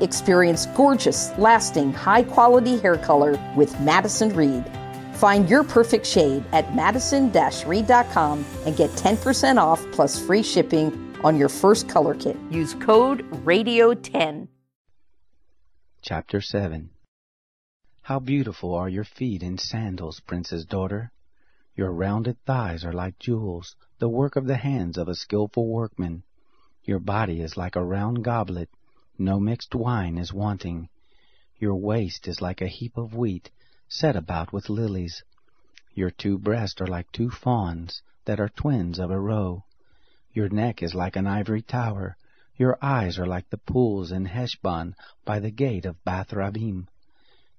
Experience gorgeous, lasting, high quality hair color with Madison Reed. Find your perfect shade at madison reed.com and get 10% off plus free shipping on your first color kit. Use code RADIO10. Chapter 7 How beautiful are your feet in sandals, Prince's daughter! Your rounded thighs are like jewels, the work of the hands of a skilful workman. Your body is like a round goblet, no mixed wine is wanting. Your waist is like a heap of wheat, set about with lilies. Your two breasts are like two fawns, that are twins of a roe. Your neck is like an ivory tower. Your eyes are like the pools in Heshbon by the gate of Bath Rabbim.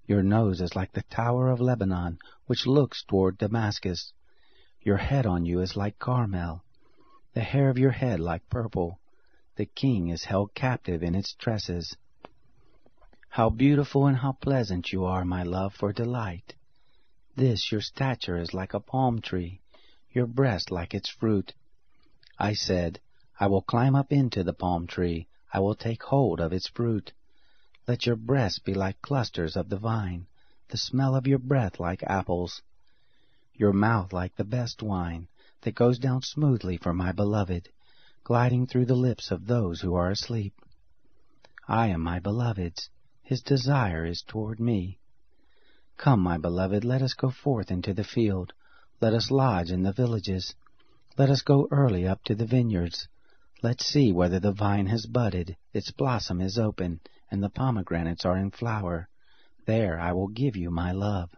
Your nose is like the tower of Lebanon, which looks toward Damascus. Your head on you is like Carmel, the hair of your head like purple. The king is held captive in its tresses. How beautiful and how pleasant you are, my love, for delight. This your stature is like a palm tree, your breast like its fruit. I said, I will climb up into the palm tree, I will take hold of its fruit. Let your breasts be like clusters of the vine, the smell of your breath like apples. Your mouth like the best wine, that goes down smoothly for my beloved gliding through the lips of those who are asleep. I am my beloved's, his desire is toward me. Come, my beloved, let us go forth into the field, let us lodge in the villages, let us go early up to the vineyards. Let's see whether the vine has budded, its blossom is open, and the pomegranates are in flower. There I will give you my love.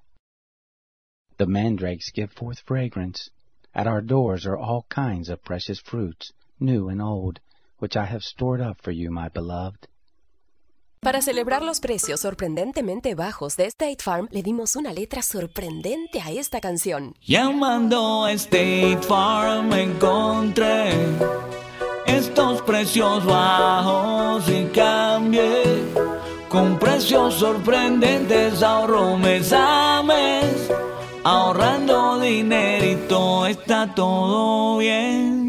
The mandrakes give forth fragrance. At our doors are all kinds of precious fruits new and old, which I have stored up for you, my beloved. Para celebrar los precios sorprendentemente bajos de State Farm, le dimos una letra sorprendente a esta canción. Llamando a State Farm encontré estos precios bajos y cambié. Con precios sorprendentes ahorro mes a mes. Ahorrando dinerito está todo bien.